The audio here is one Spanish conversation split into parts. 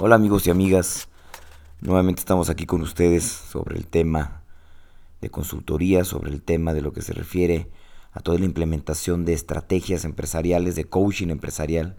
Hola amigos y amigas, nuevamente estamos aquí con ustedes sobre el tema de consultoría, sobre el tema de lo que se refiere a toda la implementación de estrategias empresariales, de coaching empresarial,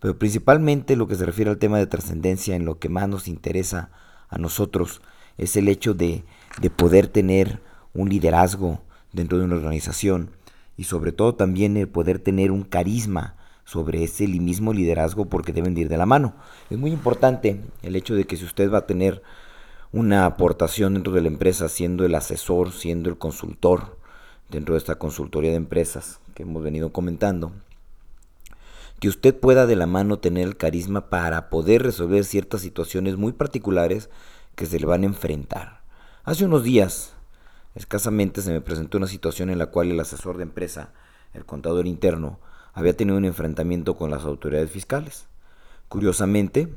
pero principalmente lo que se refiere al tema de trascendencia, en lo que más nos interesa a nosotros es el hecho de, de poder tener un liderazgo dentro de una organización y sobre todo también el poder tener un carisma sobre ese mismo liderazgo porque deben ir de la mano. Es muy importante el hecho de que si usted va a tener una aportación dentro de la empresa, siendo el asesor, siendo el consultor dentro de esta consultoría de empresas que hemos venido comentando, que usted pueda de la mano tener el carisma para poder resolver ciertas situaciones muy particulares que se le van a enfrentar. Hace unos días, escasamente, se me presentó una situación en la cual el asesor de empresa, el contador interno, había tenido un enfrentamiento con las autoridades fiscales. Curiosamente,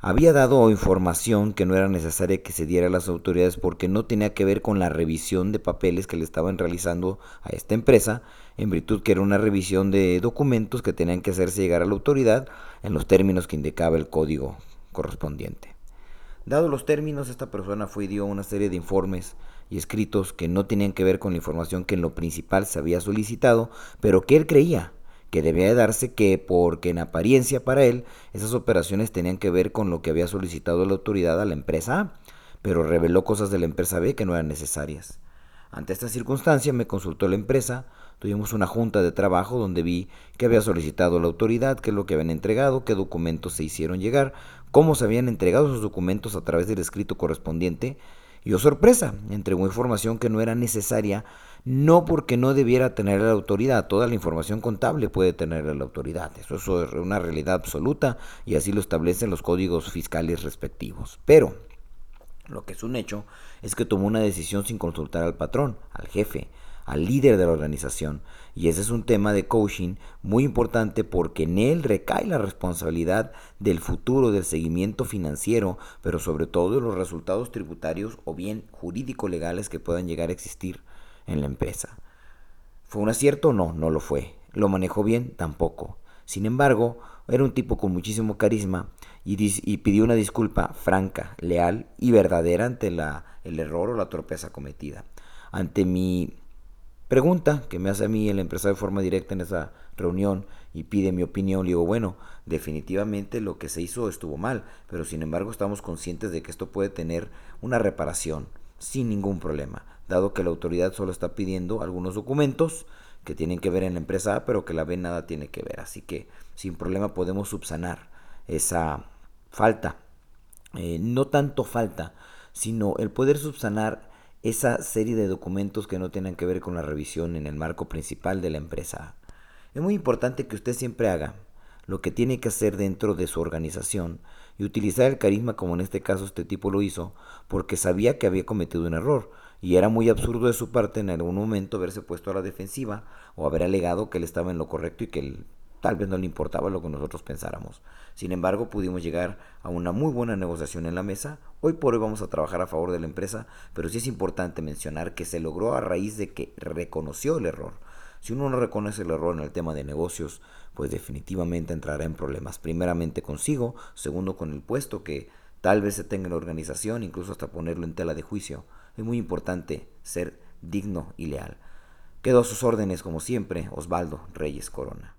había dado información que no era necesaria que se diera a las autoridades porque no tenía que ver con la revisión de papeles que le estaban realizando a esta empresa, en virtud que era una revisión de documentos que tenían que hacerse llegar a la autoridad en los términos que indicaba el código correspondiente. Dado los términos, esta persona fue y dio una serie de informes y escritos que no tenían que ver con la información que en lo principal se había solicitado, pero que él creía que debía de darse que, porque en apariencia para él, esas operaciones tenían que ver con lo que había solicitado la autoridad a la empresa A, pero reveló cosas de la empresa B que no eran necesarias. Ante esta circunstancia me consultó la empresa, tuvimos una junta de trabajo donde vi que había solicitado la autoridad, qué es lo que habían entregado, qué documentos se hicieron llegar, cómo se habían entregado esos documentos a través del escrito correspondiente, y sorpresa, entregó información que no era necesaria, no porque no debiera tener la autoridad, toda la información contable puede tener la autoridad, eso es una realidad absoluta y así lo establecen los códigos fiscales respectivos. Pero lo que es un hecho es que tomó una decisión sin consultar al patrón, al jefe, al líder de la organización. Y ese es un tema de coaching muy importante porque en él recae la responsabilidad del futuro, del seguimiento financiero, pero sobre todo de los resultados tributarios o bien jurídico-legales que puedan llegar a existir en la empresa. ¿Fue un acierto? No, no lo fue. ¿Lo manejó bien? Tampoco. Sin embargo, era un tipo con muchísimo carisma y, pidió una disculpa franca, leal y verdadera ante la, el error o la torpeza cometida. Ante mi pregunta que me hace a mí el empresario de forma directa en esa reunión y pide mi opinión, le digo, bueno, definitivamente lo que se hizo estuvo mal, pero sin embargo estamos conscientes de que esto puede tener una reparación sin ningún problema, dado que la autoridad solo está pidiendo algunos documentos que tienen que ver en la empresa A, pero que la B nada tiene que ver, así que sin problema podemos subsanar esa falta, eh, no tanto falta, sino el poder subsanar esa serie de documentos que no tienen que ver con la revisión en el marco principal de la empresa. Es muy importante que usted siempre haga lo que tiene que hacer dentro de su organización y utilizar el carisma como en este caso este tipo lo hizo porque sabía que había cometido un error y era muy absurdo de su parte en algún momento haberse puesto a la defensiva o haber alegado que él estaba en lo correcto y que él tal vez no le importaba lo que nosotros pensáramos. Sin embargo, pudimos llegar a una muy buena negociación en la mesa. Hoy por hoy vamos a trabajar a favor de la empresa, pero sí es importante mencionar que se logró a raíz de que reconoció el error. Si uno no reconoce el error en el tema de negocios, pues definitivamente entrará en problemas. Primeramente consigo, segundo con el puesto que tal vez se tenga en la organización, incluso hasta ponerlo en tela de juicio. Es muy importante ser digno y leal. Quedo a sus órdenes como siempre, Osvaldo Reyes Corona.